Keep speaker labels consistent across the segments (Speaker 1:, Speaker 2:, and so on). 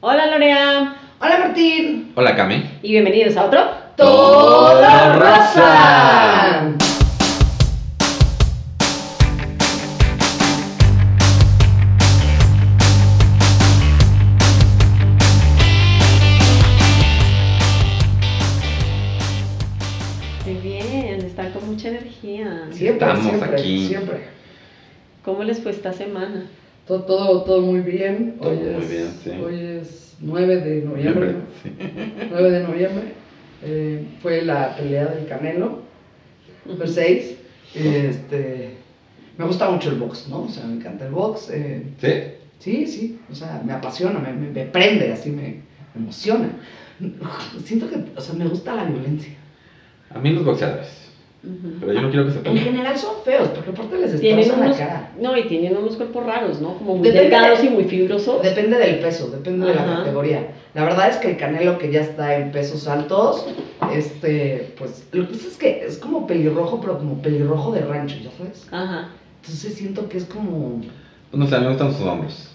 Speaker 1: Hola Lorea.
Speaker 2: Hola Martín.
Speaker 3: Hola Cami.
Speaker 1: Y bienvenidos a otro
Speaker 2: Todo Rosa.
Speaker 1: Muy bien, están con mucha energía.
Speaker 2: Siempre,
Speaker 3: Estamos
Speaker 2: siempre,
Speaker 3: aquí.
Speaker 2: siempre.
Speaker 1: ¿Cómo les fue esta semana?
Speaker 2: Todo, todo, todo muy bien.
Speaker 3: Todo
Speaker 2: hoy
Speaker 3: muy
Speaker 2: es,
Speaker 3: bien, sí.
Speaker 2: Hoy es 9 de noviembre. ¿no?
Speaker 3: Sí.
Speaker 2: 9 de noviembre. Eh, fue la pelea del Canelo. Fue 6. Este, me gusta mucho el box, ¿no? O sea, me encanta el box. eh,
Speaker 3: ¿Sí?
Speaker 2: sí, sí. O sea, me apasiona, me, me, me prende, así me, me emociona. Siento que, o sea, me gusta la violencia.
Speaker 3: A mí los boxeadores. Pero yo no quiero que se
Speaker 2: En
Speaker 3: peleen.
Speaker 2: general son feos, porque aparte les destrozan la
Speaker 1: unos,
Speaker 2: cara.
Speaker 1: no, y tienen unos cuerpos raros, ¿no? Como muy
Speaker 2: Depende
Speaker 1: delgados y muy fibrosos.
Speaker 2: Depende del peso, depende de la categoría. La verdad es que el canelo que ya está en pesos altos, este, pues, lo que pasa es que es como pelirrojo, pero como pelirrojo de rancho, ¿ya sabes?
Speaker 1: Ajá.
Speaker 2: Entonces siento que es como,
Speaker 3: No sé, a mí me gustan sus hombros.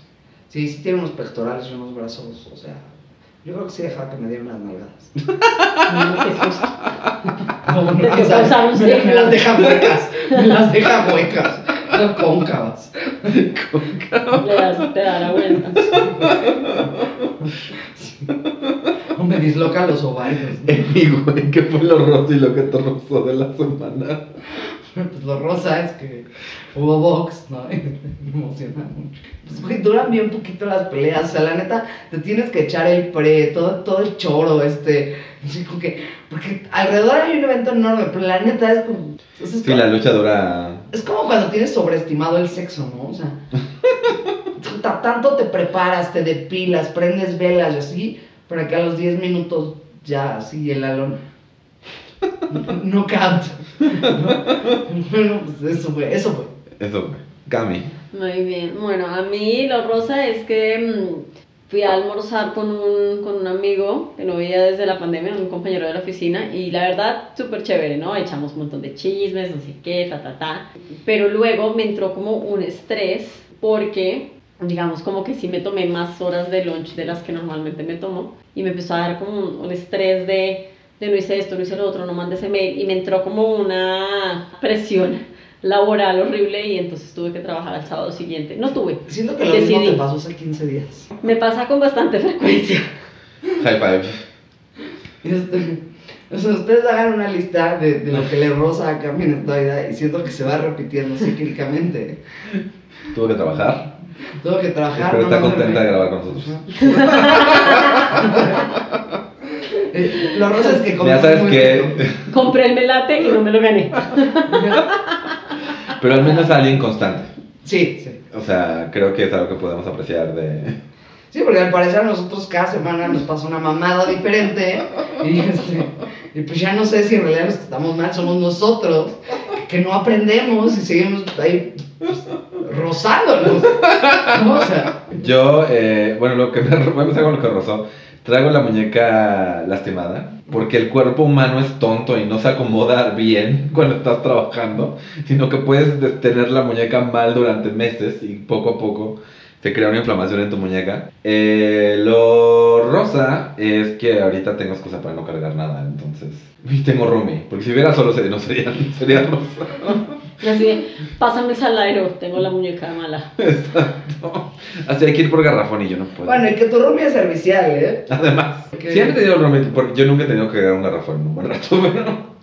Speaker 2: sí, sí tiene unos pectorales y unos brazos, o sea, yo creo que sí dejaba que me dieran las nalgadas.
Speaker 1: No.
Speaker 2: No, no,
Speaker 1: Te
Speaker 2: o sea,
Speaker 1: causaron
Speaker 2: me, me las deja huecas, me las deja huecas, no cóncavas.
Speaker 1: Le das, te da la vuelta.
Speaker 2: No me dislocan los ovarios. ¿no?
Speaker 3: Güey, ¿qué fue lo roso y lo que te rozó de la semana?
Speaker 2: Pues lo rosa es que hubo box, ¿no? Me emociona mucho. Pues, güey, duran bien poquito las peleas. O sea, la neta, te tienes que echar el pre, todo, todo el choro, este. que. Porque alrededor hay un evento enorme, pero la neta es como. Es,
Speaker 3: Sí,
Speaker 2: como,
Speaker 3: la lucha dura.
Speaker 2: es como cuando tienes sobreestimado el sexo, ¿no? O sea. ta- tanto te preparas, te depilas, prendes velas y así, para que a los 10 minutos ya así el alón. No count. Bueno, pues eso fue, eso fue.
Speaker 3: Eso, güey. Cami.
Speaker 1: Muy bien. Bueno, a mí lo rosa es que mm, fui a almorzar con un, con un amigo que no veía desde la pandemia, un compañero de la oficina, y la verdad, súper chévere, ¿no? Echamos un montón de chismes, no sé qué, ta, ta, ta. Pero luego me entró como un estrés porque, digamos, como que sí me tomé más horas de lunch de las que normalmente me tomo, y me empezó a dar como un, un estrés de, de no hice esto, no hice lo otro, no mandé ese mail, y me entró como una presión laboral horrible y entonces tuve que trabajar al sábado siguiente. No tuve.
Speaker 2: Siento que lo mismo
Speaker 1: Decidí.
Speaker 2: te pasó hace 15 días.
Speaker 1: Me pasa con bastante frecuencia.
Speaker 3: High five.
Speaker 2: Este, o sea, ustedes hagan una lista de, de lo que le rosa a Cami en esta vida y siento que se va repitiendo cíclicamente.
Speaker 3: Tuvo que trabajar.
Speaker 2: Tengo que trabajar.
Speaker 3: Pero
Speaker 2: no
Speaker 3: está contenta de grabar con nosotros.
Speaker 2: Eh, Lo rosa es que
Speaker 3: Ya
Speaker 2: comemos
Speaker 3: sabes que.
Speaker 1: Compré el melate y no me lo gané.
Speaker 3: Pero al menos alguien constante.
Speaker 2: Sí, sí.
Speaker 3: O sea, creo que es algo que podemos apreciar de.
Speaker 2: Sí, porque al parecer a nosotros cada semana nos pasa una mamada diferente y, este, y pues ya no sé si en realidad los que estamos mal somos nosotros, que no aprendemos y seguimos ahí pues, rozándonos. ¿no? O sea,
Speaker 3: Yo, eh, bueno, lo que me voy a empezar con lo que rozó. Traigo la muñeca lastimada porque el cuerpo humano es tonto y no se acomoda bien cuando estás trabajando, sino que puedes des- tener la muñeca mal durante meses y poco a poco se crea una inflamación en tu muñeca. Eh, lo rosa es que ahorita tengo excusa para no cargar nada, entonces. Y tengo roomie, porque si hubiera solo sería, no sería, sería rosa.
Speaker 1: Y así, pásame el salario, tengo la muñeca mala.
Speaker 3: Exacto. Así hay que ir por garrafón y yo no puedo.
Speaker 2: bueno, y que tu roomie es servicial, ¿eh?
Speaker 3: Además,
Speaker 2: Ok.
Speaker 3: siempre he tenido roomie, porque yo nunca he tenido que cargar un garrafón en un buen rato, pero...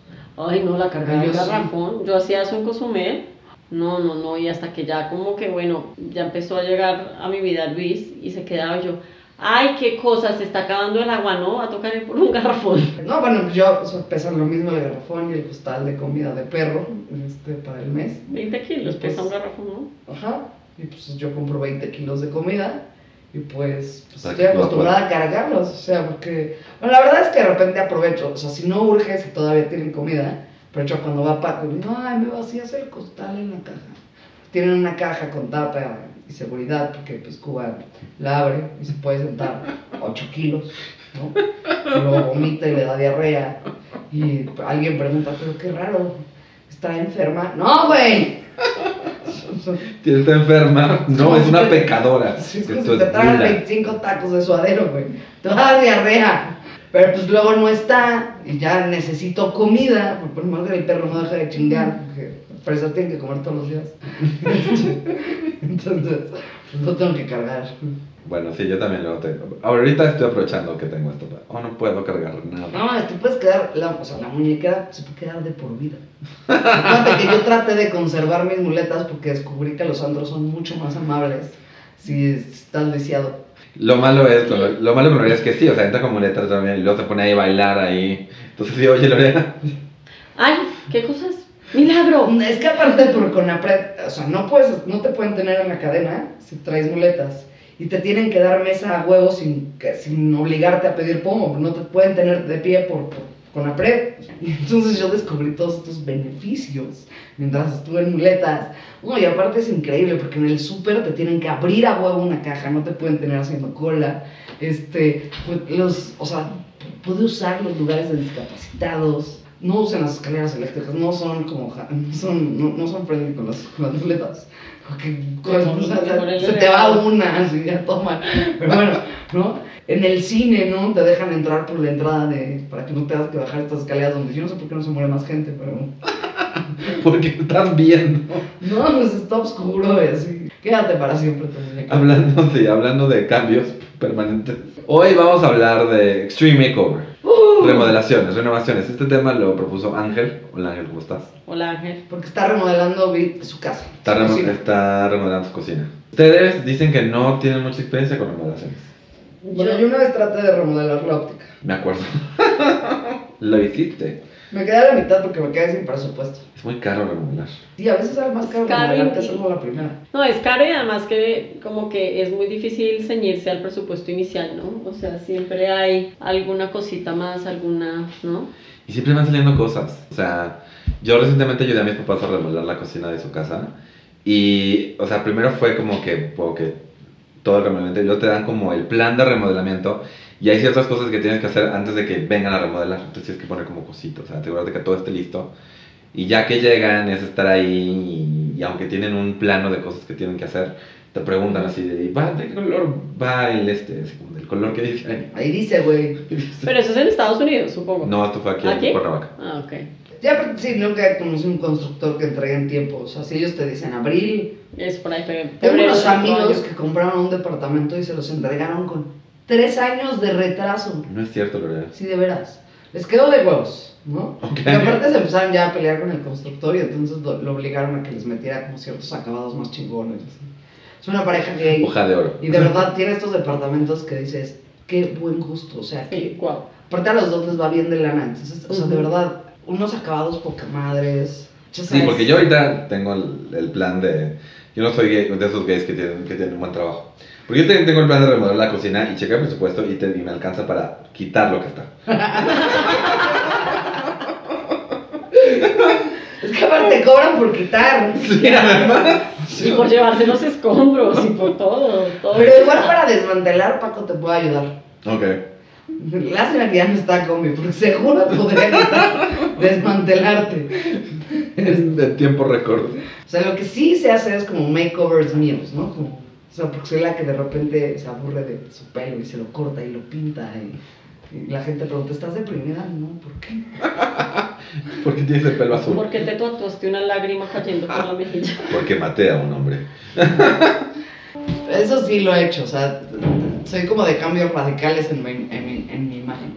Speaker 1: Ay, no, la carga
Speaker 2: Ay,
Speaker 1: del
Speaker 2: yo sí.
Speaker 1: garrafón. Yo hacía eso en Cozumel. No, no, no. Y hasta que ya como que, bueno, ya empezó a llegar a mi vida Luis y se quedaba yo. Ay, qué cosa, se está acabando el agua, ¿no? Va a tocar ir por un garrafón.
Speaker 2: No, bueno, pues yo o sea, pesan lo mismo el garrafón y el costal de comida de perro este, para el mes.
Speaker 1: 20 kilos pesa un garrafón, ¿no?
Speaker 2: Ajá. Y pues yo compro 20 kilos de comida y pues, pues estoy acostumbrada a cargarlos. O sea, porque. Bueno, la verdad es que de repente aprovecho. O sea, si no urge, si todavía tienen comida. Pero yo cuando va Paco, digo, ay, me vacías el costal en la caja. Tienen una caja con tapa y seguridad, porque pues Cuba la abre y se puede sentar 8 kilos, ¿no? Y luego vomita y le da diarrea. Y alguien pregunta, pero qué raro, ¿está enferma? No, güey.
Speaker 3: está enferma. No, es una
Speaker 2: te-
Speaker 3: pecadora.
Speaker 2: Si te
Speaker 3: es
Speaker 2: tragan
Speaker 3: gula.
Speaker 2: 25 tacos de suadero, güey. Te va a dar diarrea. Pero pues luego no está y ya necesito comida. Por más que el perro no deja de chingar, porque por eso tiene que comer todos los días. Entonces, pues lo tengo que cargar.
Speaker 3: Bueno, sí, yo también lo tengo. Ahorita estoy aprovechando que tengo esto. Oh, no puedo cargar nada.
Speaker 2: No, te puedes quedar, la, o sea, la muñequera se puede quedar de por vida. Fíjate que yo traté de conservar mis muletas porque descubrí que los andros son mucho más amables si estás lisiado.
Speaker 3: Lo malo es, lo, lo malo Lorena es que sí, o sea, entra con muletas también y luego se pone ahí a bailar ahí. Entonces sí, oye Lorena,
Speaker 1: Ay, ¿qué cosas? ¡Milagro!
Speaker 2: Es que aparte por Conapred, o sea, no puedes, no te pueden tener en la cadena si traes muletas. Y te tienen que dar mesa a huevo sin, sin obligarte a pedir pomo. No te pueden tener de pie por, por Conapred. Entonces yo descubrí todos estos beneficios mientras estuve en muletas. No, y aparte es increíble porque en el súper te tienen que abrir a huevo una caja, no te pueden tener haciendo cola. Este, pues, los, o sea, pude usar los lugares de discapacitados. No usen las escaleras eléctricas, no son como, no son, no, no son friendly con las, con las muletas. Porque o sea,
Speaker 1: el
Speaker 2: se te va una, así ya toman. Pero bueno, ¿no? En el cine, ¿no? Te dejan entrar por la entrada de, para que no tengas que bajar estas escaleras donde yo no sé por qué no se muere más gente, pero...
Speaker 3: porque estás viendo.
Speaker 2: No, pues está oscuro y así. Quédate para siempre.
Speaker 3: Hablando, sí, hablando de cambios permanentes. Hoy vamos a hablar de Extreme Makeover.
Speaker 2: Uh,
Speaker 3: Remodelaciones, renovaciones. Este tema lo propuso Ángel. Hola Ángel, ¿cómo estás?
Speaker 1: Hola Ángel.
Speaker 2: Porque está remodelando su casa.
Speaker 3: Está,
Speaker 2: su
Speaker 3: remo-
Speaker 2: cocina.
Speaker 3: está remodelando su cocina. Ustedes dicen que no tienen mucha experiencia con remodelaciones.
Speaker 2: Bueno, yo una vez traté de remodelar la óptica.
Speaker 3: Me acuerdo. lo hiciste.
Speaker 2: Me quedé a la mitad porque me quedé sin presupuesto.
Speaker 3: Es muy caro remodelar.
Speaker 2: Sí, a veces sale más caro
Speaker 1: caro
Speaker 2: remodelar que
Speaker 1: y-
Speaker 2: hacerlo la primera.
Speaker 1: No, es caro y además que como que es muy difícil ceñirse al presupuesto inicial, ¿no? O sea, siempre hay alguna cosita más, alguna, ¿no?
Speaker 3: Y siempre van saliendo cosas. O sea, yo recientemente ayudé a mis papás a remodelar la cocina de su casa. Y, o sea, primero fue como que, como que todo el remodelamiento. Y luego te dan como el plan de remodelamiento. Y hay ciertas cosas que tienes que hacer antes de que vengan a remodelar. Entonces tienes que poner como cositos. O sea, asegurarte que todo esté listo. Y ya que llegan es estar ahí. Y, y aunque tienen un plano de cosas que tienen que hacer, te preguntan así de, ¿va, ¿de qué color va el este? Así como del color que dice ahí.
Speaker 2: Ahí dice, güey.
Speaker 1: Pero eso es en Estados Unidos, supongo.
Speaker 3: No, esto fue aquí,
Speaker 1: ¿Aquí?
Speaker 3: en Cuernavaca.
Speaker 1: Ah, ok.
Speaker 2: Ya, pero sí, nunca conocí un constructor que entregue en tiempo. O sea, si ellos te dicen abril.
Speaker 1: Es por ahí, fe-
Speaker 2: Tengo unos amigos que compraron un departamento y se los entregaron con tres años de retraso.
Speaker 3: No es cierto, Lorena.
Speaker 2: Sí, de veras. Les quedó de huevos, ¿no?
Speaker 3: Ok.
Speaker 2: Y aparte se empezaron ya a pelear con el constructor y entonces lo, lo obligaron a que les metiera como ciertos acabados más chingones. Es una pareja gay.
Speaker 3: Hoja de oro.
Speaker 2: Y de verdad tiene estos departamentos que dices, qué buen gusto. O sea,
Speaker 1: Sí,
Speaker 2: que
Speaker 1: guau.
Speaker 2: aparte a los dos les va bien de lana. Entonces, o sea, de
Speaker 1: Ujú.
Speaker 2: verdad, unos acabados poca madres.
Speaker 3: Sí, porque yo ahorita tengo el, el plan de... Yo no soy gay- de esos gays que tienen, que tienen un buen trabajo. Porque yo te- tengo el plan de remodelar la cocina y checar el presupuesto y, te- y me alcanza para quitar lo que está.
Speaker 2: Es que aparte cobran por quitar.
Speaker 3: Sí, además.
Speaker 1: Y por llevarse los escombros y por todo, todo.
Speaker 2: Pero igual para desmantelar, Paco te puede ayudar.
Speaker 3: Ok.
Speaker 2: Lástima que ya no está Comi, porque seguro podría desmantelarte.
Speaker 3: Es de tiempo récord.
Speaker 2: O sea, lo que sí se hace es como makeovers míos, ¿no? Como, o sea, porque soy la que de repente se aburre de su pelo y se lo corta y lo pinta. Y, y la gente pregunta, ¿estás deprimida? No, ¿por qué?
Speaker 3: Porque tienes el pelo azul.
Speaker 1: ¿Por qué te tatuaste una lágrima cayendo por la mejilla?
Speaker 3: Porque maté a un hombre.
Speaker 2: Eso sí lo he hecho, o sea, soy como de cambios radicales en mi, en mi, en mi imagen.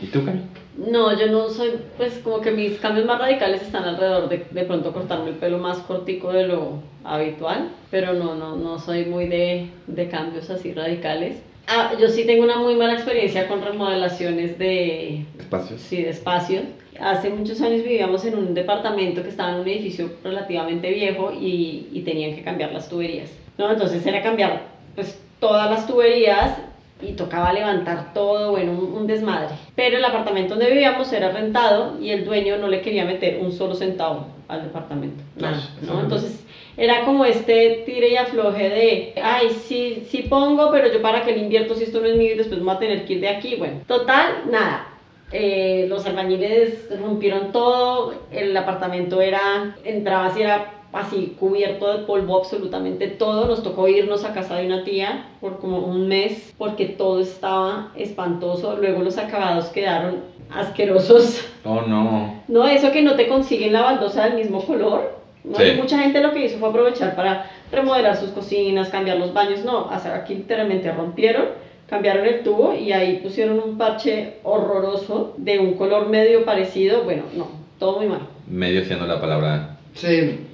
Speaker 3: ¿Y tú, Cami?
Speaker 1: No, yo no soy, pues como que mis cambios más radicales están alrededor de de pronto cortarme el pelo más cortico de lo habitual, pero no, no, no soy muy de, de cambios así radicales. Ah, yo sí tengo una muy mala experiencia con remodelaciones de,
Speaker 3: Espacios.
Speaker 1: sí, de espacios. Hace muchos años vivíamos en un departamento que estaba en un edificio relativamente viejo y, y tenían que cambiar las tuberías. ¿no? Entonces era cambiar pues todas las tuberías y tocaba levantar todo, bueno, un, un desmadre. Pero el apartamento donde vivíamos era rentado y el dueño no le quería meter un solo centavo al departamento. Nada, ¿no?
Speaker 3: es
Speaker 1: Entonces era como este tire y afloje de, ay, sí, sí pongo, pero yo para que le invierto si esto no es mío y después me voy a tener que ir de aquí. Bueno, total, nada. Eh, los albañiles rompieron todo, el apartamento era, entrabas y era así cubierto de polvo absolutamente todo. Nos tocó irnos a casa de una tía por como un mes porque todo estaba espantoso. Luego los acabados quedaron asquerosos.
Speaker 3: Oh, no.
Speaker 1: No, eso que no te consiguen la baldosa del mismo color. ¿no?
Speaker 3: Sí.
Speaker 1: Mucha gente lo que hizo fue aprovechar para remodelar sus cocinas, cambiar los baños. No, sea, aquí literalmente rompieron, cambiaron el tubo y ahí pusieron un parche horroroso de un color medio parecido. Bueno, no, todo muy mal.
Speaker 3: Medio siendo la palabra.
Speaker 2: Sí,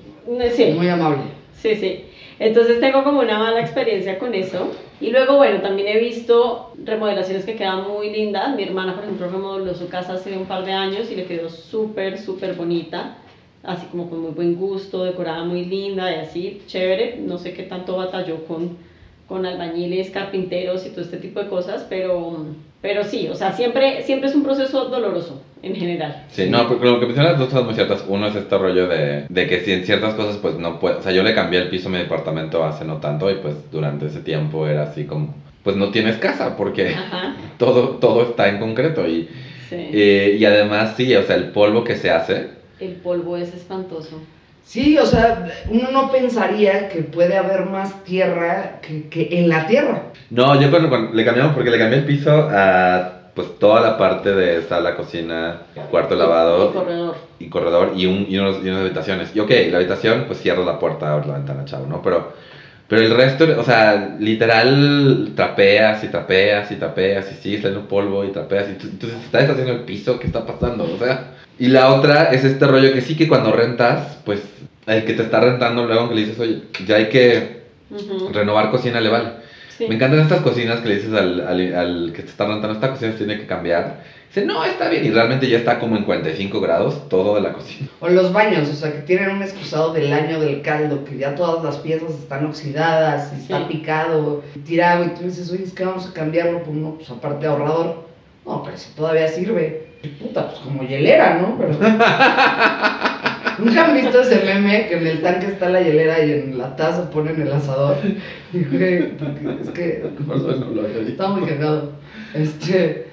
Speaker 1: Sí,
Speaker 2: muy amable.
Speaker 1: sí, sí. Entonces tengo como una mala experiencia con eso. Y luego, bueno, también he visto remodelaciones que quedan muy lindas. Mi hermana, por ejemplo, remodeló su casa hace un par de años y le quedó súper, súper bonita. Así como con muy buen gusto, decorada muy linda y así, chévere. No sé qué tanto batalló con, con albañiles, carpinteros y todo este tipo de cosas, pero, pero sí, o sea, siempre, siempre es un proceso doloroso en general.
Speaker 3: Sí, no, porque lo que mencionas dos cosas muy ciertas. Uno es este rollo de, de que si en ciertas cosas pues no puedo, o sea, yo le cambié el piso a mi departamento hace no tanto y pues durante ese tiempo era así como, pues no tienes casa porque
Speaker 1: Ajá,
Speaker 3: todo, todo está en concreto y,
Speaker 1: sí.
Speaker 3: eh, y además sí, o sea, el polvo que se hace,
Speaker 1: El polvo es espantoso.
Speaker 2: Sí, o sea, uno no pensaría que puede haber más tierra que, que en la tierra.
Speaker 3: No, yo cuando, cuando le cambiamos, porque le cambié el piso a pues toda la parte de sala, cocina, cuarto lavado
Speaker 1: corredor.
Speaker 3: y corredor y, un, y, unos- y unas habitaciones. Y ok, la habitación, pues cierro la puerta, abro la ventana, chao, ¿no? Pero, pero el resto, o sea, literal trapeas y trapeas y trapeas y sigues saliendo polvo y trapeas y tú- entonces estás haciendo el piso, ¿qué está pasando? O sea, y la otra es este rollo que sí que cuando rentas, pues el que te está rentando luego que le dices, oye, ya hay que
Speaker 1: Ujú.
Speaker 3: renovar cocina, le vale.
Speaker 1: Sí.
Speaker 3: Me encantan estas cocinas que le dices al, al, al que te está rentando, esta cocina se tiene que cambiar. Dice, no, está bien. Y realmente ya está como en 45 grados todo de la cocina.
Speaker 2: O los baños, o sea, que tienen un excusado del año del caldo, que ya todas las piezas están oxidadas, y está
Speaker 1: Sí.
Speaker 2: picado, tirado, y tú dices, oye, es que vamos a cambiarlo por uno, pues aparte ahorrador. No, pero si todavía sirve. Puta, pues como hielera, ¿no? Pero... ¿Nunca han visto ese meme que en el tanque está la hielera y en la taza ponen el asador? Y, güey, es que
Speaker 3: No, no, no lo había visto.
Speaker 2: está muy cagado. Este,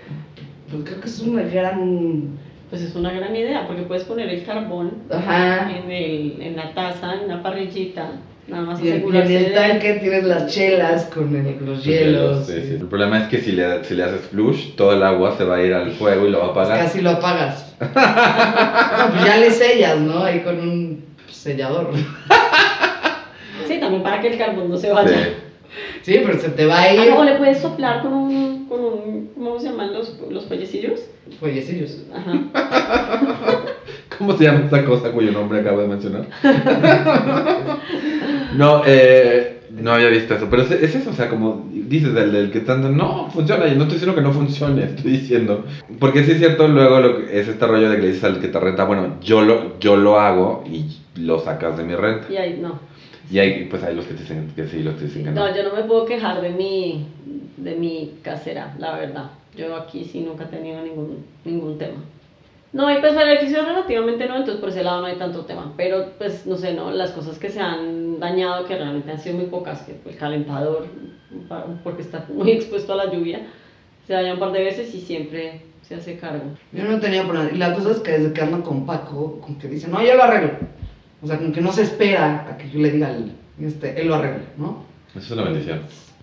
Speaker 2: pues creo que es una gran...
Speaker 1: Pues es una gran idea, porque puedes poner el carbón
Speaker 2: Ajá.
Speaker 1: en, el, en la taza, en la parrillita, nada más
Speaker 2: Y en, y en el
Speaker 1: de-
Speaker 2: tanque tienes las chelas con el- los hielos.
Speaker 3: Sí, sí. El problema es que si le, si le haces flush, todo el agua se va a ir al fuego y lo va a
Speaker 2: pues
Speaker 3: apagar.
Speaker 2: casi lo apagas. No, pues ya le sellas, ¿no? Ahí con un sellador.
Speaker 1: Sí, también para que el carbón no se vaya.
Speaker 3: Sí.
Speaker 2: Sí, pero se te va a
Speaker 1: Ah,
Speaker 2: ir.
Speaker 1: no, le puedes soplar con un, con un ¿cómo se llaman los, los fuellecillos?
Speaker 2: Fuellecillos.
Speaker 1: Ajá.
Speaker 3: ¿Cómo se llama esta cosa cuyo nombre acabo de mencionar? no, eh, no había visto eso, pero es, es eso, o sea, como dices, del, del que están, no, funciona, y no estoy diciendo que no funcione, estoy diciendo. Porque sí es cierto, luego lo que- es este rollo de que le dices al que te renta, bueno, yo lo, yo lo hago y lo sacas de mi renta.
Speaker 1: Y ahí no.
Speaker 3: Y hay, pues hay los que te dicen que sí, los que dicen que no.
Speaker 1: No, yo no me puedo quejar de mi, de mi casera, la verdad. Yo aquí sí nunca he tenido ningún, ningún tema. No, y pues beneficios relativamente no, entonces por ese lado no hay tanto tema. Pero pues no sé, ¿no? Las cosas que se han dañado, que realmente han sido muy pocas, que el calentador, porque está muy expuesto a la lluvia, se daña un par de veces y siempre se hace cargo.
Speaker 2: Yo no tenía por nada. Y la cosa es que desde que ando con Paco, con que dice, no, yo lo arreglo. O sea, como que no se espera a que yo le diga, al- este, él lo arregla, ¿no?
Speaker 3: Eso es una bendición.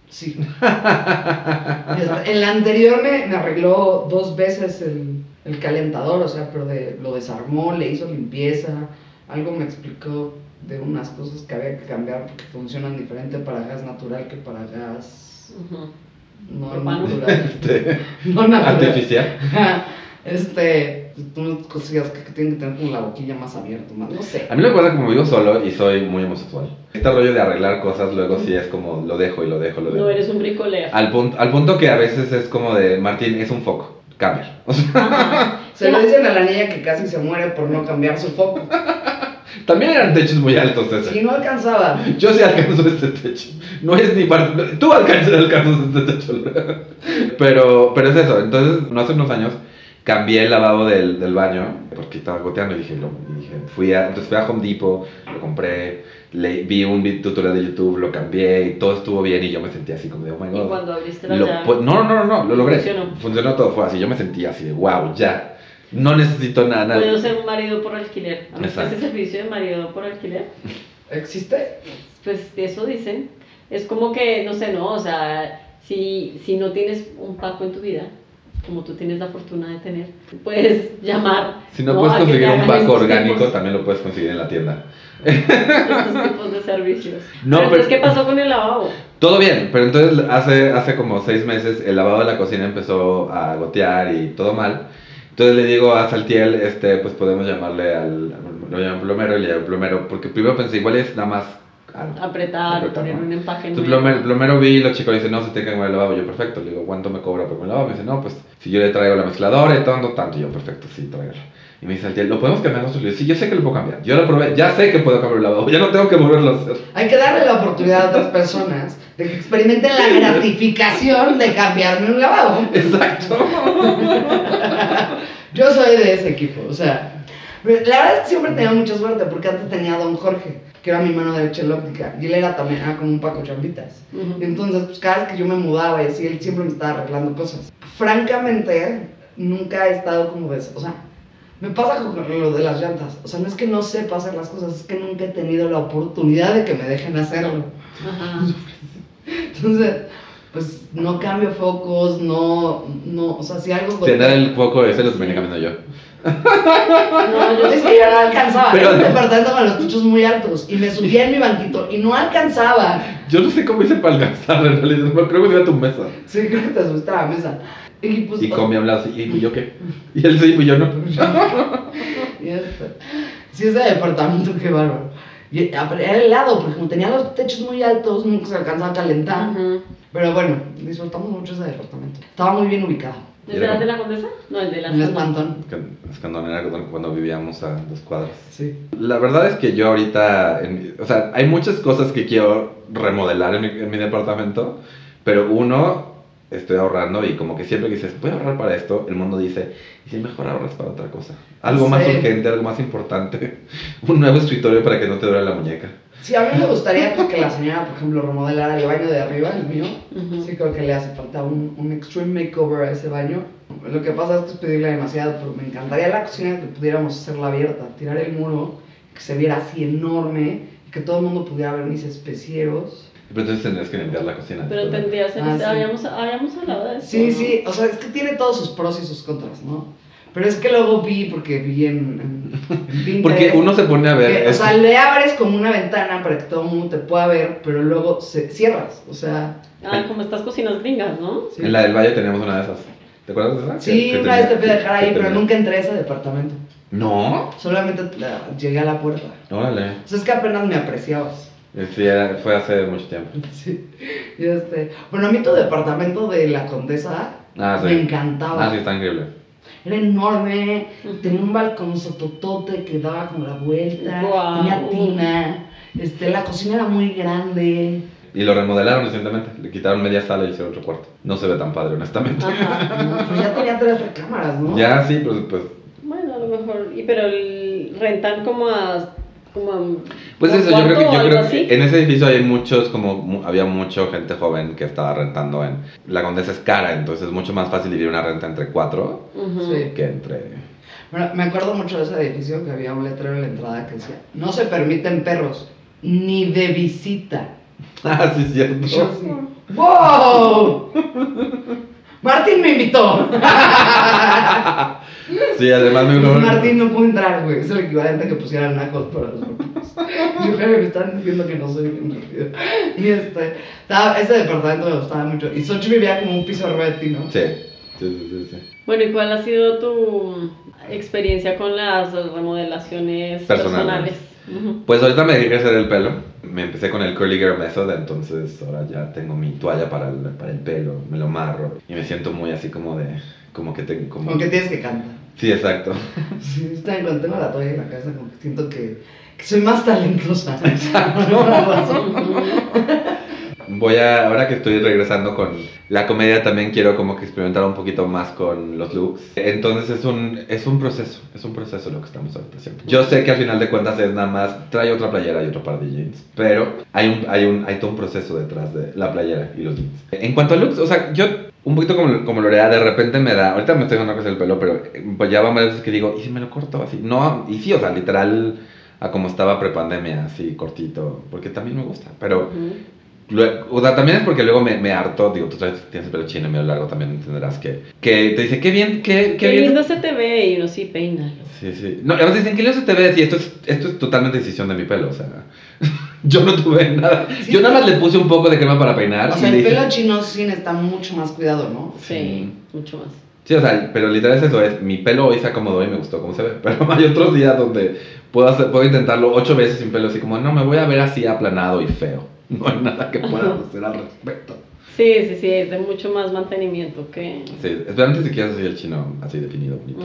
Speaker 2: Sí. La anterior me, me arregló dos veces el, el calentador, o sea, pero de, lo desarmó, le hizo limpieza, algo me explicó de unas cosas que había que cambiar porque funcionan diferente para gas natural que para gas
Speaker 1: Ujú.
Speaker 2: no natural.
Speaker 3: Este,
Speaker 2: No natural.
Speaker 3: artificial.
Speaker 2: Este, unas cosillas que, que tienen que tener como la boquilla más abierta, más, no sé.
Speaker 3: A mí que pasa como vivo solo y soy muy homosexual. Este rollo de arreglar cosas luego sí es como lo dejo y lo dejo, lo dejo.
Speaker 1: No eres un bricolero.
Speaker 3: Al punto, al punto que a veces es como de, Martín, es un foco, cámbialo. O sea,
Speaker 1: Ajá.
Speaker 2: Se lo dicen a la niña que casi se muere por no cambiar su foco.
Speaker 3: también eran techos muy altos ese.
Speaker 2: Si no alcanzaba.
Speaker 3: Yo sí alcanzo este techo. No es ni parte... Tú alcanzas, alcanzas este techo. Pero, pero es eso. Entonces, no hace unos años cambié el lavabo del, del baño porque estaba goteando y dije, lo, y dije fui a, entonces fui a Home Depot, lo compré, le, vi un tutorial de YouTube, lo cambié y todo estuvo bien y yo me sentía así como de, oh my
Speaker 1: Y
Speaker 3: god.
Speaker 1: cuando abriste la
Speaker 3: Lo
Speaker 1: llave.
Speaker 3: no, no, no, no, lo logré.
Speaker 1: Funcionó.
Speaker 3: Funcionó todo, fue así. Yo me sentía así de, wow, ya. No necesito nada. nada.
Speaker 1: Puedo ser un marido por alquiler. ¿A ese servicio de marido por alquiler?
Speaker 2: ¿Existe?
Speaker 1: Pues eso dicen. Es como que, no sé, no, o sea, si, si no tienes un Paco en tu vida, como tú tienes la fortuna de tener, puedes llamar.
Speaker 3: Si no, puedes
Speaker 1: que te
Speaker 3: conseguir un
Speaker 1: estos
Speaker 3: orgánico,
Speaker 1: tipos-
Speaker 3: también lo puedes conseguir en la tienda.
Speaker 1: estos tipos de servicios.
Speaker 3: No,
Speaker 1: pero,
Speaker 3: pero-
Speaker 1: ¿qué pasó con el lavabo?
Speaker 3: Todo bien, pero entonces hace, hace como seis meses el lavado de la cocina empezó a gotear y todo mal. Entonces le digo a Saltiel, este, pues podemos llamarle al, lo llamo plomero y le llamo plomero, porque primero pensé, igual es nada más
Speaker 1: Apretar,
Speaker 3: Apretar,
Speaker 1: poner
Speaker 3: ¿no?
Speaker 1: un empaque
Speaker 3: Entonces
Speaker 1: nuevo.
Speaker 3: plomero, plomero vi y los chicos le dicen, no, se tiene que cambiar el lavabo. Yo, perfecto. Le digo, ¿cuánto me cobra por el lavabo? Me dice, no, pues si yo le traigo la mezcladora y tanto, tanto. Y yo, perfecto, sí, tráigalo. Y me dice ¿lo podemos cambiar nosotros? Le digo, sí, yo sé que lo puedo cambiar. Yo lo probé, ya sé que puedo cambiar el lavabo, ya no tengo que volverlo a hacer.
Speaker 2: Hay que darle la oportunidad a otras personas de que experimenten la gratificación de cambiarme un lavabo.
Speaker 3: Exacto.
Speaker 2: Yo soy de ese equipo, o sea, la verdad es que siempre tenía mucha suerte porque antes tenía a Don Jorge, que era mi mano derecha en la óptica, y él era también era como un Paco Champitas.
Speaker 1: Ujú.
Speaker 2: Y entonces, pues cada vez que yo me mudaba y así, él siempre me estaba arreglando cosas. Francamente, nunca he estado como de eso, o sea, me pasa con lo de las llantas, o sea, no es que no sepa hacer las cosas, es que nunca he tenido la oportunidad de que me dejen hacerlo.
Speaker 1: Ajá.
Speaker 2: Entonces, pues no cambio focos, no, no, o sea, si algo...
Speaker 3: Andar el foco ese lo venía cambiando yo.
Speaker 1: No, yo
Speaker 2: Es que yo no alcanzaba,
Speaker 3: Pero-
Speaker 2: era un departamento con los techos muy altos y me subía en mi banquito y no alcanzaba.
Speaker 3: Yo no sé cómo hice para alcanzar, en realidad. Creo que iba a tu mesa.
Speaker 2: Sí, creo que te subiste a la mesa. Y pues...
Speaker 3: Y comí a un lado así, ¿y yo qué? Y él sí, y yo no.
Speaker 2: y sí, ese departamento, qué bárbaro. Y era helado, porque como tenía los techos muy altos, nunca se alcanzaba a calentar. Pero bueno, disfrutamos mucho ese departamento. Estaba muy bien ubicado.
Speaker 1: ¿Desde la de la condesa? No, el de la
Speaker 2: En el
Speaker 1: Sandón.
Speaker 2: espantón.
Speaker 3: Escandonera cuando, cuando vivíamos a dos cuadras.
Speaker 2: Sí.
Speaker 3: La verdad es que yo ahorita, en- o sea, hay muchas cosas que quiero remodelar en mi, en mi departamento, pero uno, estoy ahorrando y como que siempre que dices, voy a ahorrar para esto, el mundo dice, y si mejor ahorras para otra cosa. Algo más urgente, algo más importante, un nuevo escritorio para que no te duele la muñeca.
Speaker 2: Sí, a mí me gustaría pues, que la señora, por ejemplo, remodelara el baño de arriba, el mío.
Speaker 1: Ujú.
Speaker 2: Sí, creo que le hace falta un, un extreme makeover a ese baño. Lo que pasa es que es pedirle demasiado, pero me encantaría la cocina que pudiéramos hacerla abierta, tirar el muro, que se viera así enorme, y que todo el mundo pudiera ver mis especieros.
Speaker 3: Pero entonces tendrías que limpiar la cocina.
Speaker 1: Pero
Speaker 3: después.
Speaker 1: tendrías el...
Speaker 2: Ah, sí.
Speaker 1: habíamos, habíamos hablado de eso.
Speaker 2: Sí,
Speaker 1: ¿no?
Speaker 2: sí, o sea, es que tiene todos sus pros y sus contras, ¿no? Pero es que luego vi, porque vi en, en,
Speaker 3: Porque uno se pone a ver...
Speaker 2: que, o sea, le abres como una ventana para que todo el mundo te pueda ver, pero luego se, cierras, o sea...
Speaker 1: Ah, como estas cocinas gringas, ¿no?
Speaker 2: sí.
Speaker 3: En la del Valle teníamos una de esas. ¿Te acuerdas de esa?
Speaker 2: Sí,
Speaker 3: Que- que
Speaker 2: una vez te fui a dejar ahí,
Speaker 3: que
Speaker 2: pero
Speaker 3: tenía-
Speaker 2: nunca entré a ese departamento.
Speaker 3: ¿No?
Speaker 2: Solamente la- llegué a la puerta.
Speaker 3: Órale.
Speaker 2: O sea, es que apenas me apreciabas.
Speaker 3: Sí, era- fue hace mucho tiempo.
Speaker 2: Sí. Este... Bueno, a mí tu departamento de la Condesa
Speaker 3: Ah, sí.
Speaker 2: me encantaba.
Speaker 3: Ah, sí, está increíble.
Speaker 2: Era enorme, tenía un balcón sototote que daba como la vuelta,
Speaker 1: Guau.
Speaker 2: tenía tina, este, la cocina era muy grande.
Speaker 3: Y lo remodelaron recientemente. Le quitaron media sala y hicieron otro cuarto. No se ve tan padre, honestamente.
Speaker 1: Ajá.
Speaker 2: Pues ya tenía tres recámaras, ¿no?
Speaker 3: Ya, sí, pues, pues,
Speaker 1: Bueno, a lo mejor... Y, pero el- rentan como a... Como a
Speaker 3: pues
Speaker 1: ¿por
Speaker 3: eso, yo creo que, yo creo que en ese edificio hay muchos, como, había mucha gente joven que estaba rentando en... La Condesa es cara, entonces es mucho más fácil vivir una renta entre cuatro que entre...
Speaker 2: Bueno, me acuerdo mucho de ese edificio que había un letrero en la entrada que decía, no se permiten perros, ni de visita.
Speaker 3: Ah, sí, cierto.
Speaker 2: Yo ¡Wow! Martín me invitó.
Speaker 3: Sí, además me
Speaker 2: Martín no pudo entrar, güey. Es el equivalente a que pusieran nacos para los papás. Yo creo que me están diciendo que no soy bien rápido. Y este, estaba, ese departamento me gustaba mucho. Y Sochi vivía como un piso arriba de ti, ¿no?
Speaker 3: Sí, sí, sí, sí, sí.
Speaker 1: Bueno, ¿y cuál ha sido tu experiencia con las remodelaciones
Speaker 3: Personales. Pues ahorita me dediqué a hacer el pelo. Me empecé con el Curly Girl Method, entonces ahora ya tengo mi toalla para el, para el pelo, me lo amarro y me siento muy así como de... Como que tengo... Como...
Speaker 2: Como que tienes que cantar.
Speaker 3: Sí, exacto.
Speaker 2: Sí, está cuando tengo la toalla en la cabeza, como que siento que, que soy más talentosa.
Speaker 3: Voy a... Ahora que estoy regresando con la comedia también quiero como que experimentar un poquito más con los looks. Entonces es un, es un proceso, es un proceso lo que estamos ahorita haciendo. Yo sé que al final de cuentas es nada más trae otra playera y otro par de jeans, pero hay un, hay un, hay todo un proceso detrás de la playera y los jeans. En cuanto a looks, o sea, yo un poquito como, como Lorea, de repente me da, ahorita me estoy dando cosa el pelo, pero pues ya van varias veces que digo, ¿y si me lo corto así? No, y sí, o sea, literal, a como estaba prepandemia, así cortito, porque también me gusta. Pero. Luego, o sea, también es porque luego me, me harto, digo, tú tienes el pelo chino y medio largo, también entenderás que, que te dice, qué bien, qué, qué,
Speaker 1: Qué
Speaker 3: bien.
Speaker 1: lindo se te ve y uno sí, peínalo.
Speaker 3: Sí, sí. No, además dicen que lindo se te ve, y esto es, esto es totalmente decisión de mi pelo, o sea, yo no tuve nada.
Speaker 2: Sí.
Speaker 3: Yo nada más le puse un poco de crema para peinar.
Speaker 2: O sea, el
Speaker 3: dije-
Speaker 2: pelo chino sí está mucho más cuidado, ¿no?
Speaker 1: Sí, mucho más.
Speaker 3: Sí, o sea, pero literal es eso, es mi pelo hoy se acomodó y me gustó cómo se ve, pero hay otros días donde puedo, hacer, puedo intentarlo ocho veces sin pelo, así como, no, me voy a ver así aplanado y feo. No hay nada que pueda hacer al respecto.
Speaker 1: Sí, sí, sí, es de mucho más mantenimiento que...
Speaker 3: Sí, especialmente si quieres así el chino así definido, bonito.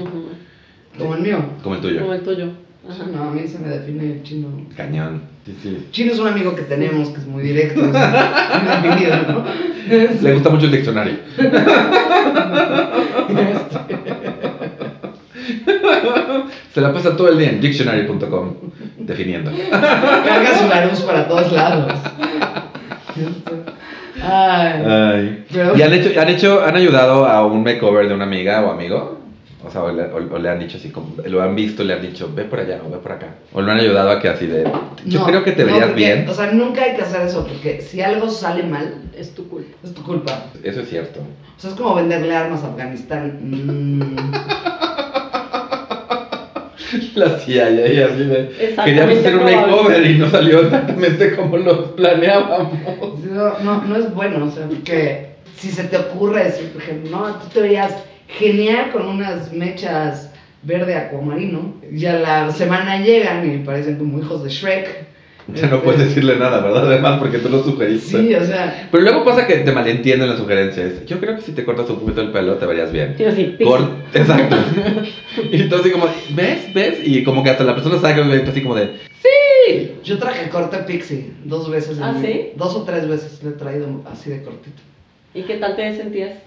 Speaker 2: Como el mío.
Speaker 3: Como el tuyo.
Speaker 1: Como el tuyo. Ajá.
Speaker 2: No, a mí se me define el chino.
Speaker 3: Cañón. Sí, sí.
Speaker 2: Chino es un amigo que tenemos que es muy directo, es muy definido, ¿no?
Speaker 3: Le gusta mucho el diccionario. Se la pasa todo el día en dictionary.com definiendo.
Speaker 2: Carga su Larus para todos lados. Ay.
Speaker 3: Ay.
Speaker 2: Pero-
Speaker 3: ¿Y han hecho, han hecho, han ayudado a un makeover de una amiga o amigo? O sea, o le, o- o le han dicho así como, lo han visto, le han dicho, ve por allá o ve por acá. O lo han ayudado a que así de, yo
Speaker 2: No,
Speaker 3: creo que te
Speaker 2: no,
Speaker 3: verías
Speaker 2: porque,
Speaker 3: bien.
Speaker 2: O sea, nunca hay que hacer eso, porque si algo sale mal,
Speaker 1: Es tu culpa.
Speaker 2: es tu culpa.
Speaker 3: Eso es cierto.
Speaker 2: O sea, es como venderle armas a Afganistán. Mm.
Speaker 3: La CIA y así de, queríamos hacer un makeover y no salió exactamente como lo planeábamos.
Speaker 2: No, no, no es bueno, o sea, porque si se te ocurre decir, por ejemplo, no, tú te veías genial con unas mechas verde acuamarino, y a la semana llegan y parecen como hijos de Shrek.
Speaker 3: Ya no puedes decirle nada, ¿verdad? Además, porque tú lo sugeriste.
Speaker 2: Sí, o sea,
Speaker 3: Pero luego pasa que te malentienden las sugerencias. Yo creo que si te cortas un poquito el pelo te verías bien.
Speaker 1: Sí, pixie.
Speaker 3: Cort- Exacto. y tú así como, ¿ves? ¿Ves? Y como que hasta la persona sabe que así como de, sí.
Speaker 2: yo traje corte pixie dos veces.
Speaker 1: ¿Ah,
Speaker 2: mi-
Speaker 1: sí?
Speaker 2: Dos o tres veces le he traído así de cortito.
Speaker 1: ¿Y qué tal te sentías?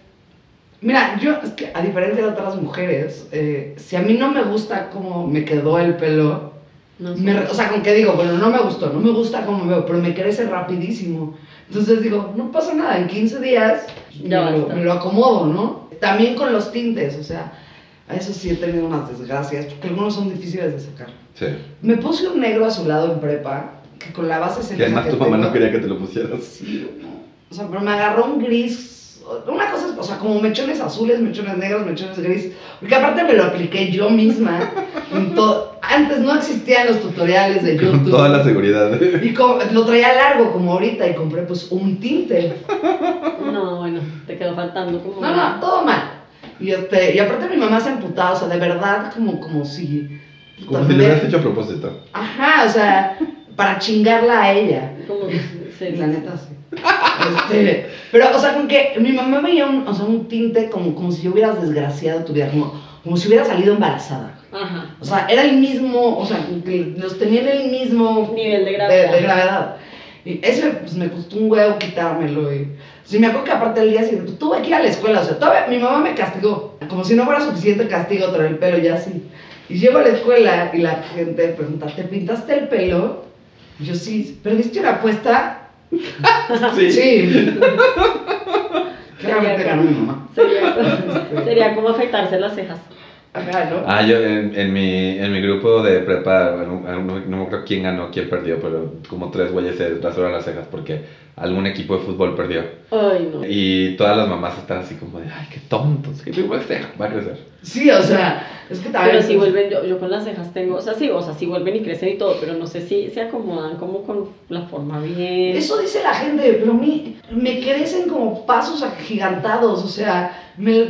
Speaker 2: Mira, yo, es que a diferencia de otras mujeres, eh, si a mí no me gusta cómo me quedó el pelo,
Speaker 1: No
Speaker 2: me o sea, con que digo, bueno, no me gustó, no me gusta cómo me veo, pero me crece rapidísimo. Entonces digo, no pasa nada, en 15 días
Speaker 1: Ya
Speaker 2: me, lo, me lo acomodo, ¿no? También con los tintes, o sea, a eso sí he tenido unas desgracias, porque algunos son difíciles de sacar.
Speaker 3: Sí.
Speaker 2: Me puse un negro azulado en prepa, que con la base
Speaker 3: Y
Speaker 2: celosa
Speaker 3: además
Speaker 2: que
Speaker 3: tu mamá no quería que te lo pusieras.
Speaker 2: Sí, no. O sea, pero me agarró un gris. Una cosa, es, o sea, como mechones azules, mechones negros, mechones gris. Porque aparte me lo apliqué yo misma. en to- Antes no existían los tutoriales de
Speaker 3: Con
Speaker 2: YouTube.
Speaker 3: toda la seguridad.
Speaker 2: Y co- lo traía largo como ahorita y compré pues un tinte.
Speaker 1: No, bueno, te quedó faltando como...
Speaker 2: No, no, todo mal. Y, este, y aparte mi mamá se emputaba, o sea, de verdad como, como si...
Speaker 3: Como si lo hubieras hecho a propósito.
Speaker 2: Ajá, o sea, para chingarla a ella.
Speaker 1: Como que se-
Speaker 2: La neta, sí. Este, pero, o sea, como que mi mamá veía un, o sea, un tinte como, como si hubieras desgraciado tu vida, como, como si hubiera salido embarazada.
Speaker 1: Ajá.
Speaker 2: O sea, era el mismo, o sea, los tenían el mismo
Speaker 1: Nivel de
Speaker 2: de,
Speaker 1: gravedad.
Speaker 2: de gravedad. Y ese, pues me costó un huevo quitármelo. Y, sí, me acuerdo que aparte el día siguiente tuve que ir a la escuela, o sea, todavía mi mamá me castigó, como si no fuera suficiente castigo traer el pelo ya así. Y llego a la escuela y la gente pregunta, ¿te pintaste el pelo? Y yo, sí, ¿perdiste una apuesta?
Speaker 3: Sí.
Speaker 2: Sí. Claramente ganó mi mamá.
Speaker 1: Sería, sería como afeitarse las cejas.
Speaker 2: ¿No?
Speaker 3: Ah, yo en, en, mi, en mi grupo de prepa, bueno, no, no me acuerdo quién ganó, quién perdió, pero como tres güeyes se rasuraron las cejas porque algún equipo de fútbol perdió.
Speaker 1: Ay, no.
Speaker 3: Y todas las mamás están así como de, ay, qué tontos, que tu ceja va a crecer.
Speaker 2: Sí, o sea, es que también.
Speaker 1: Pero si vuelven, yo, yo con las cejas tengo, o sea, sí, o sea, sí vuelven y crecen y todo, pero no sé si se acomodan como con la forma bien.
Speaker 2: Eso dice la gente, pero a mí me crecen como pasos agigantados, o sea, me,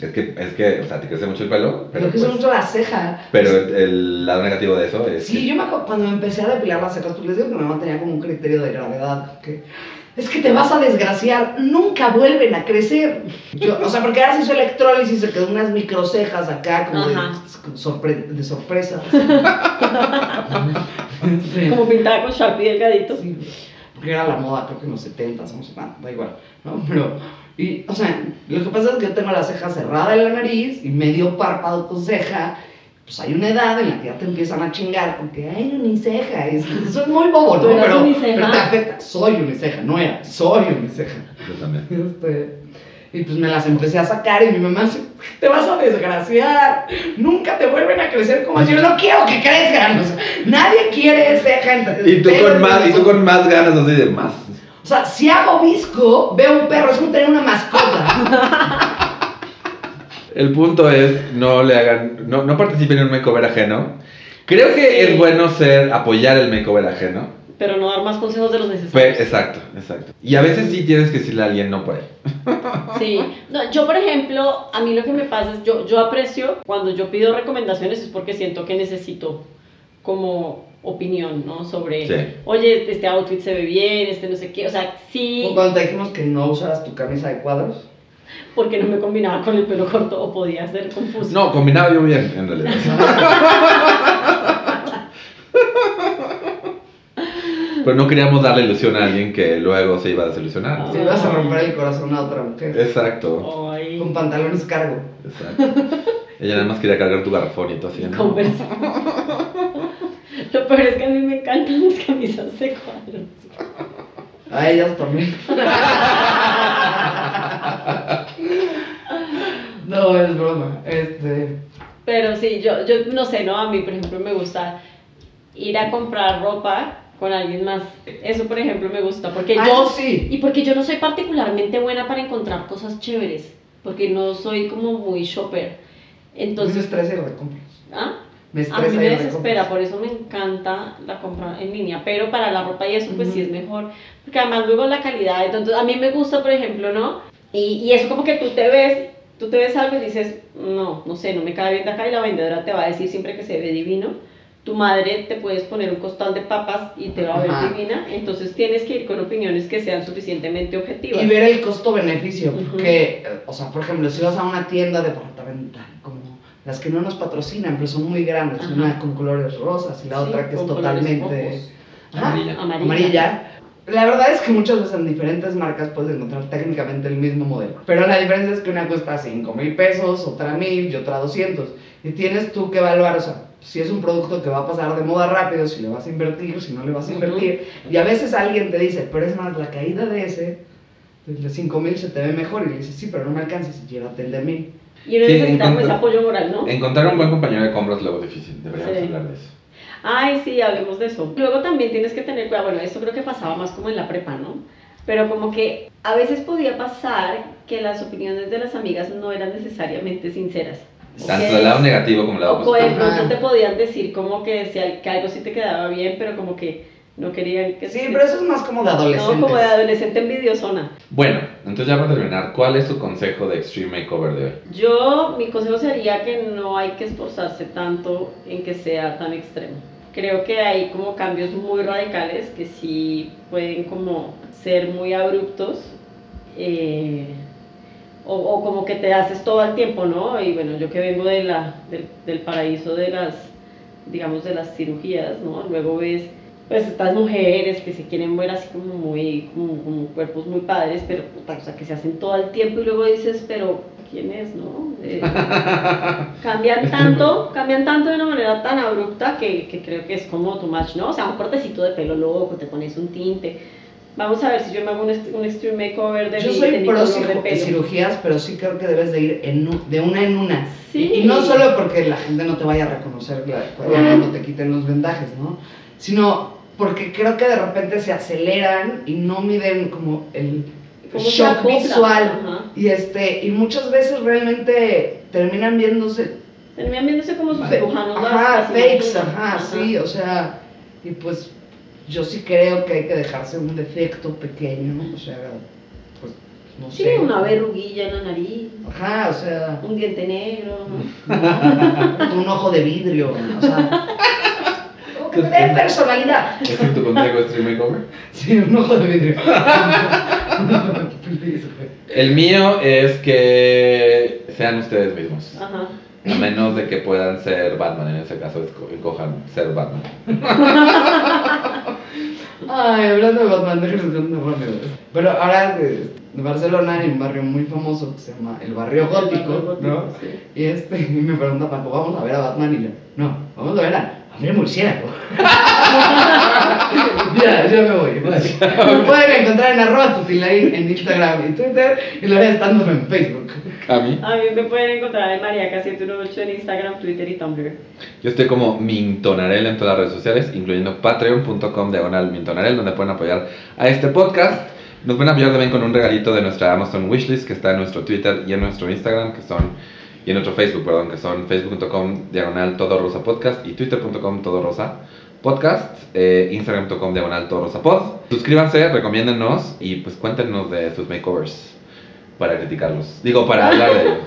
Speaker 3: Es que, es que, o sea, te crece mucho el pelo, pero,
Speaker 2: me crece
Speaker 3: pues,
Speaker 2: mucho la ceja.
Speaker 3: pero el, el lado negativo de eso es
Speaker 2: Sí,
Speaker 3: que
Speaker 2: yo me acuerdo cuando me empecé a depilar las cejas, porque les digo que mi mamá tenía como un criterio de gravedad, que es que te vas a desgraciar, nunca vuelven a crecer. Yo, o sea, porque ahora se hizo electrólisis, se quedó unas microcejas acá, como de,
Speaker 1: Ajá.
Speaker 2: sorpre- de sorpresa. Sí.
Speaker 1: Como pintada con Sharpie delgadito.
Speaker 2: Sí, porque era la moda, creo que en los 70, no sé da igual, ¿no? Pero, y, o sea, lo que pasa es que yo tengo la ceja cerrada en la nariz y medio párpado con ceja. Pues hay una edad en la que ya te empiezan a chingar porque, ay, uniceja, es, eso es muy bobo,
Speaker 1: ¿Tú
Speaker 2: ¿no? Pero, pero te afecta. Soy uniceja, no era, soy uniceja.
Speaker 3: yo también.
Speaker 2: Este, Y pues me las empecé a sacar y mi mamá dice, te vas a desgraciar, nunca te vuelven a crecer como yo no quiero que crezcan. O sea, nadie quiere ceja
Speaker 3: Y tú con más, y tú con más ganas así de más.
Speaker 2: O sea, si hago visco, veo un perro, es como tener una mascota.
Speaker 3: El punto es, no le hagan, no, no participen en un makeover ajeno. Creo que
Speaker 1: Sí.
Speaker 3: es bueno ser, apoyar el makeover ajeno.
Speaker 1: Pero no dar más consejos de los necesarios.
Speaker 3: exacto, exacto. Y a veces sí tienes que decirle a alguien no por ahí.
Speaker 1: Sí, no, yo por ejemplo, a mí lo que me pasa es, yo, yo aprecio cuando yo pido recomendaciones es porque siento que necesito como opinión, ¿no? Sobre,
Speaker 3: Sí.
Speaker 1: oye, este outfit se ve bien, este no sé qué, o sea, sí,
Speaker 2: cuando te dijimos que no usaras tu camisa de cuadros.
Speaker 1: porque no me combinaba con el pelo corto o podía ser confuso.
Speaker 3: No, combinaba yo bien, en realidad. Pero no queríamos darle ilusión a alguien que luego se iba a desilusionar.
Speaker 2: Si vas a romper el corazón a otra mujer.
Speaker 3: Exacto,
Speaker 1: Ay,
Speaker 2: Con pantalones cargo.
Speaker 3: exacto. Ella nada más quería cargar tu garrafón y todo así. ¿no?
Speaker 1: Converse. Lo peor es que a mí me encantan las camisas de cuadros.
Speaker 2: A ellas también. No, es broma. Este.
Speaker 1: Pero sí, yo, yo no sé, ¿no? A mí, por ejemplo, me gusta ir a comprar ropa con alguien más. Eso, por ejemplo, me gusta. Porque
Speaker 2: Ah,
Speaker 1: yo.
Speaker 2: sí.
Speaker 1: Y porque yo no soy particularmente buena para encontrar cosas chéveres. Porque no soy como muy shopper.
Speaker 2: me
Speaker 1: Entonces.
Speaker 2: estresa ir de compras.
Speaker 1: ¿Ah?
Speaker 2: Me
Speaker 1: A
Speaker 2: estresa
Speaker 1: mí me desespera, por eso me encanta la compra en línea, pero para la ropa y eso pues sí es mejor, porque además luego la calidad, entonces a mí me gusta por ejemplo, ¿no? Y, y eso como que tú te ves, tú te ves algo y dices, no, no sé, no me cae bien de acá y la vendedora te va a decir siempre que se ve divino, tu madre te puedes poner un costal de papas y te va a ver
Speaker 2: Ajá.
Speaker 1: divina, entonces tienes que ir con opiniones que sean suficientemente objetivas.
Speaker 2: Y ver el costo-beneficio, porque, eh, o sea, por ejemplo, si vas a una tienda departamental, como las que no nos patrocinan, pero son muy grandes,
Speaker 1: Ajá.
Speaker 2: una con colores rosas y la
Speaker 1: Sí,
Speaker 2: otra que es totalmente. Ajá,
Speaker 3: Amarilla.
Speaker 1: Amarilla.
Speaker 2: La verdad es que muchas veces en diferentes marcas puedes encontrar técnicamente el mismo modelo. Pero la diferencia es que una cuesta 5 mil pesos, otra mil y otra 200. Y tienes tú que evaluar, o sea, si es un producto que va a pasar de moda rápido, si le vas a invertir, si no le vas a invertir. Y a veces alguien te dice, pero es más, la caída de ese, el de 5 mil se te ve mejor. Y le dices, sí, pero no me alcanzas, llévate el de mil.
Speaker 1: Y uno
Speaker 3: Sí,
Speaker 1: necesita ese apoyo moral, ¿no?
Speaker 3: Encontrar un buen compañero de compras luego es difícil. Deberíamos
Speaker 1: Sí.
Speaker 3: hablar de eso.
Speaker 1: Ay, sí, hablemos de eso. Luego también tienes que tener cuidado, bueno, esto creo que pasaba más como en la prepa, ¿no? Pero como que a veces podía pasar que las opiniones de las amigas no eran necesariamente sinceras. O
Speaker 3: Tanto del lado negativo como del lado
Speaker 1: O co- de
Speaker 3: positivo.
Speaker 1: pronto te podían decir como que, si que algo sí te quedaba bien, pero como que no querían que...
Speaker 2: Sí, pero eso es más como de adolescentes.
Speaker 1: No, como de adolescente envidiosona.
Speaker 3: Bueno, entonces ya para terminar, ¿cuál es su consejo de Extreme Makeover de hoy?
Speaker 1: Yo, mi consejo sería que no hay que esforzarse tanto en que sea tan extremo. Creo que hay como cambios muy radicales que sí pueden como ser muy abruptos eh, o, o como que te haces todo al tiempo, ¿no? Y bueno, yo que vengo de la, del, del paraíso de las, digamos, de las cirugías, ¿no? Luego ves pues estas mujeres que se quieren ver así como muy, como, como cuerpos muy padres, pero puta, o sea, que se hacen todo el tiempo y luego dices, pero ¿quién es, no? Eh, cambian tanto, cambian tanto de una manera tan abrupta que, que creo que es como too much, ¿no? O sea, un cortecito de pelo loco, te pones un tinte. Vamos a ver si yo me hago un, un extreme makeover de
Speaker 2: Yo
Speaker 1: mi,
Speaker 2: soy
Speaker 1: de
Speaker 2: pro
Speaker 1: de pelo.
Speaker 2: cirugías, pero sí creo que debes de ir en un- de una en una.
Speaker 1: Sí.
Speaker 2: Y, y no solo porque la gente no te vaya a reconocer cuando te quiten los vendajes, ¿no? Sino porque creo que de repente se aceleran y no miden como el
Speaker 1: Como
Speaker 2: shock visual.
Speaker 1: ajá.
Speaker 2: Y, este, y muchas veces realmente terminan viéndose
Speaker 1: Terminan viéndose como sus cirujanos.
Speaker 2: Ajá, fakes, ajá, sí, o sea, y pues yo sí creo que hay que dejarse un defecto pequeño, o sea, pues no
Speaker 1: Sí,
Speaker 2: sé.
Speaker 1: una verruguilla en la nariz,
Speaker 2: Ajá, o sea,
Speaker 1: un diente negro.
Speaker 2: un ojo de vidrio, o sea, que dé personalidad.
Speaker 3: ¿Ese es tu de Extreme Makeover?
Speaker 2: Sí, un ojo de vidrio.
Speaker 3: El mío es que sean ustedes mismos.
Speaker 1: Ajá.
Speaker 3: A menos de que puedan ser Batman, en ese caso esco- escojan ser Batman.
Speaker 2: Ay, hablando de Batman, déjenme rápido. Pero ahora de Barcelona hay un barrio muy famoso que se llama el Barrio Gótico,
Speaker 1: El barrio gótico,
Speaker 2: ¿no?
Speaker 1: sí.
Speaker 2: Y este, y me pregunta Paco, ¿vamos a ver a Batman? Y yo, no, vamos a ver a André Murciélago. Ya, ya me voy. Me pueden encontrar en arroba tutilain en Instagram y Twitter y lo haré estando en Facebook.
Speaker 3: Cami.
Speaker 1: A mí me pueden encontrar en Mariaca718 en Instagram, Twitter y Tumblr.
Speaker 3: Yo estoy como Mintonarel en todas las redes sociales, incluyendo patreon.com diagonal Mintonarel, donde pueden apoyar a este podcast. Nos pueden apoyar también con un regalito de nuestra Amazon Wishlist que está en nuestro Twitter y en nuestro Instagram, que son, y en nuestro Facebook, perdón, que son facebook.com diagonal todo rosa podcast y twitter.com todo rosa podcast, eh, instagram.com diagonal todo rosa pod. Suscríbanse, recomiéndennos y pues cuéntenos de sus makeovers para criticarlos. Digo, para hablar de ellos.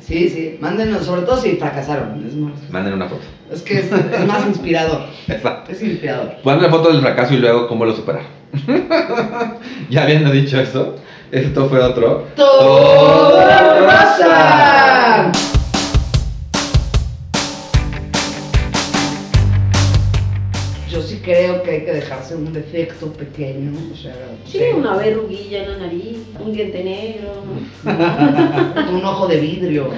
Speaker 2: Sí, sí, mándenos, sobre todo si fracasaron. Es, más,
Speaker 3: Manden una foto.
Speaker 2: es que es, es más inspirador.
Speaker 3: Exacto.
Speaker 2: Es inspirador.
Speaker 3: Pongan la foto del fracaso y luego cómo lo superar. ya habiendo dicho eso, esto fue otro.
Speaker 2: ¡Toda rosa! Yo sí creo que hay que dejarse un defecto pequeño, o sea,
Speaker 1: Sí, una verruguilla en la nariz, un diente negro.
Speaker 2: un ojo de vidrio.